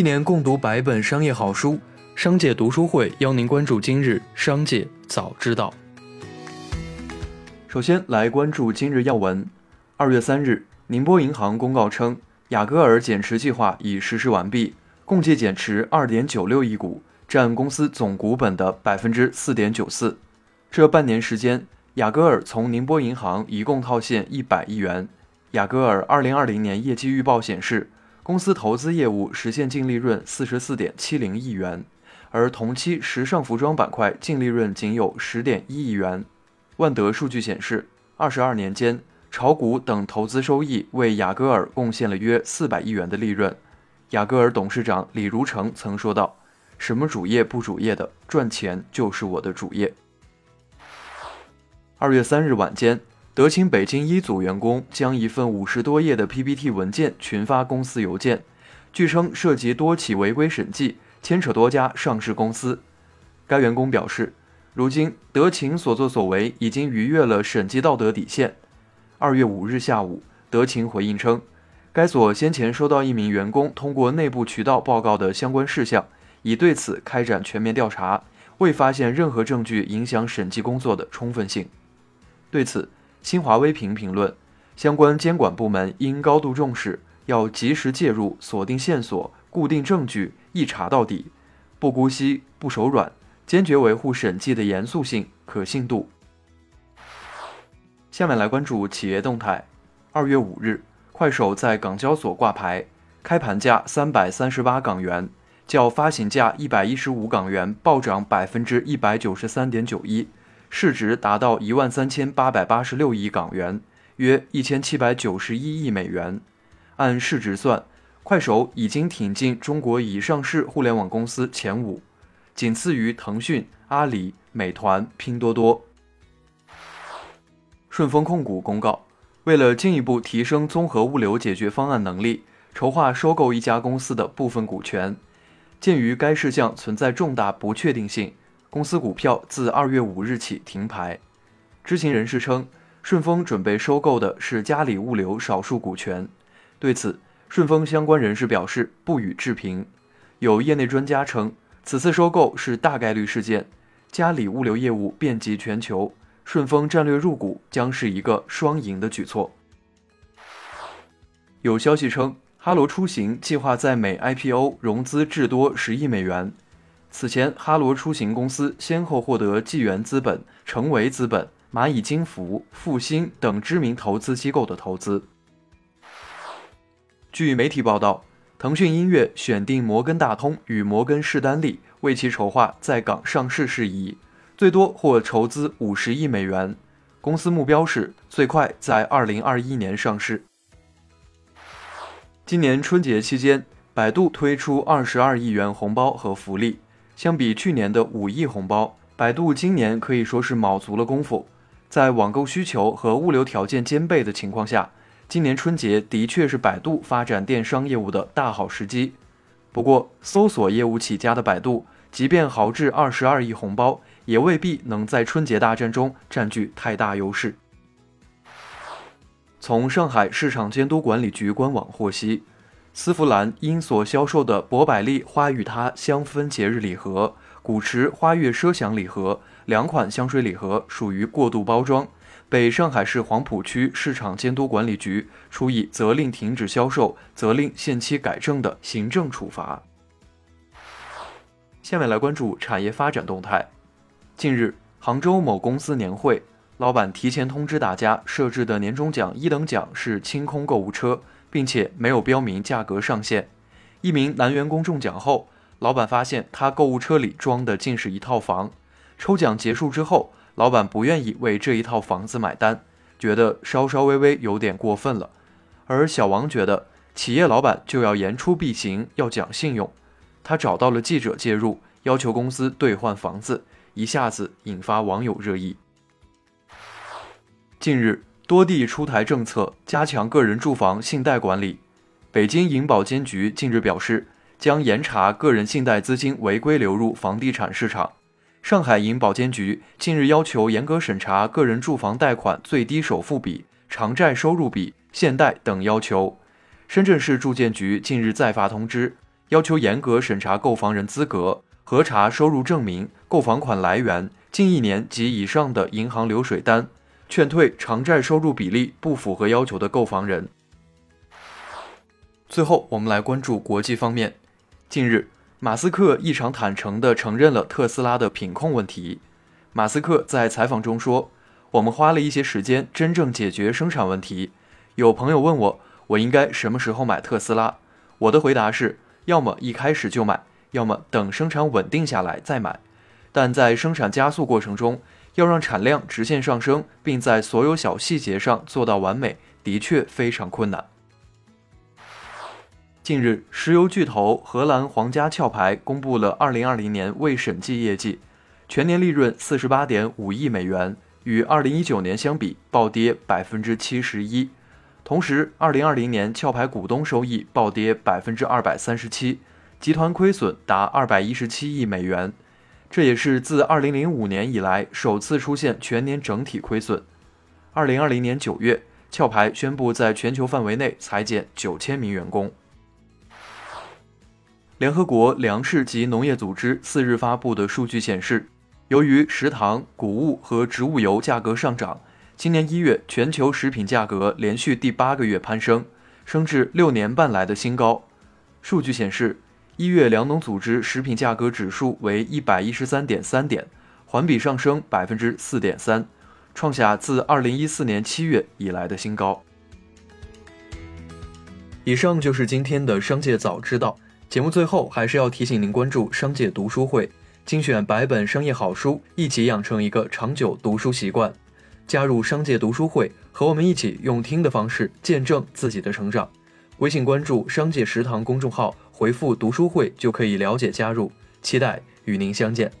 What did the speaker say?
一年共读百本商业好书，商界读书会邀您关注今日商界早知道。首先来关注今日要闻。二月三日，宁波银行公告称，雅戈尔减持计划已实施完毕，共计减持二点九六亿股，占公司总股本的百分之四点九四。这半年时间，雅戈尔从宁波银行一共套现一百亿元。雅戈尔二零二零年业绩预报显示，公司投资业务实现净利润四十四点七零亿元，而同期时尚服装板块净利润仅有十点一亿元。万德数据显示，二十二年间，炒股等投资收益为雅戈尔贡献了约四百亿元的利润。雅戈尔董事长李如成曾说道：“什么主业不主业的，赚钱就是我的主业。”二月三日晚间，德勤北京一组员工将一份五十多页的 PPT 文件群发公司邮件，据称涉及多起违规审计，牵扯多家上市公司。该员工表示。如今，德勤所作所为已经逾越了审计道德底线。二月五日下午，德勤回应称，该所先前收到一名员工通过内部渠道报告的相关事项，已对此开展全面调查，未发现任何证据影响审计工作的充分性。对此，新华微评评论，相关监管部门应高度重视，要及时介入，锁定线索，固定证据，一查到底，不姑息，不手软。坚决维护审计的严肃性、可信度。下面来关注企业动态。二月五日，快手在港交所挂牌，开盘价三百三十八港元，较发行价一百一十五港元暴涨百分之一百九十三点九一，市值达到一万三千八百八十六亿港元，约一千七百九十一亿美元。按市值算，快手已经挺进中国已上市互联网公司前五。仅次于腾讯、阿里、美团、拼多多。顺丰控股公告，为了进一步提升综合物流解决方案能力，筹划收购一家公司的部分股权。鉴于该事项存在重大不确定性，公司股票自二月五日起停牌。知情人士称，顺丰准备收购的是嘉里物流少数股权。对此，顺丰相关人士表示不予置评。有业内专家称。此次收购是大概率事件，嘉里物流业务遍及全球，顺丰战略入股将是一个双赢的举措。有消息称，哈罗出行计划在美 IPO 融资至多十亿美元。此前，哈罗出行公司先后获得纪元资本、成维资本、蚂蚁金服、复星等知名投资机构的投资。据媒体报道。腾讯音乐选定摩根大通与摩根士丹利为其筹划在港上市事宜，最多或筹资五十亿美元。公司目标是最快在二零二一年上市。今年春节期间，百度推出二十二亿元红包和福利，相比去年的五亿红包，百度今年可以说是卯足了功夫。在网购需求和物流条件兼备的情况下。今年春节的确是百度发展电商业务的大好时机，不过搜索业务起家的百度，即便豪掷二十二亿红包，也未必能在春节大战中占据太大优势。从上海市场监督管理局官网获悉，丝芙兰因所销售的博百利花与它香氛节日礼盒、古驰花月奢享礼盒两款香水礼盒属于过度包装。被上海市黄浦区市场监督管理局处以责令停止销售、责令限期改正的行政处罚。下面来关注产业发展动态。近日，杭州某公司年会，老板提前通知大家，设置的年终奖一等奖是清空购物车，并且没有标明价格上限。一名男员工中奖后，老板发现他购物车里装的竟是一套房。抽奖结束之后。老板不愿意为这一套房子买单，觉得稍稍微微有点过分了。而小王觉得企业老板就要言出必行，要讲信用。他找到了记者介入，要求公司兑换房子，一下子引发网友热议。近日，多地出台政策，加强个人住房信贷管理。北京银保监局近日表示，将严查个人信贷资金违规流入房地产市场。上海银保监局近日要求严格审查个人住房贷款最低首付比、偿债收入比、限贷等要求。深圳市住建局近日再发通知，要求严格审查购房人资格，核查收入证明、购房款来源、近一年及以上的银行流水单，劝退偿债收入比例不符合要求的购房人。最后，我们来关注国际方面。近日，马斯克异常坦诚地承认了特斯拉的品控问题。马斯克在采访中说：“我们花了一些时间真正解决生产问题。有朋友问我，我应该什么时候买特斯拉？我的回答是：要么一开始就买，要么等生产稳定下来再买。但在生产加速过程中，要让产量直线上升，并在所有小细节上做到完美，的确非常困难。”近日，石油巨头荷兰皇家壳牌公布了2020年未审计业绩，全年利润48.5亿美元，与2019年相比暴跌71%。同时，2020年壳牌股东收益暴跌237%，集团亏损达217亿美元，这也是自2005年以来首次出现全年整体亏损。2020年9月，壳牌宣布在全球范围内裁减9000名员工。联合国粮食及农业组织四日发布的数据显示，由于食糖、谷物和植物油价格上涨，今年一月全球食品价格连续第八个月攀升，升至六年半来的新高。数据显示，一月粮农组织食品价格指数为一百一十三点三点，环比上升百分之四点三，创下自二零一四年七月以来的新高。以上就是今天的商界早知道。节目最后还是要提醒您关注商界读书会，精选百本商业好书，一起养成一个长久读书习惯。加入商界读书会，和我们一起用听的方式见证自己的成长。微信关注“商界食堂”公众号，回复“读书会”就可以了解加入。期待与您相见。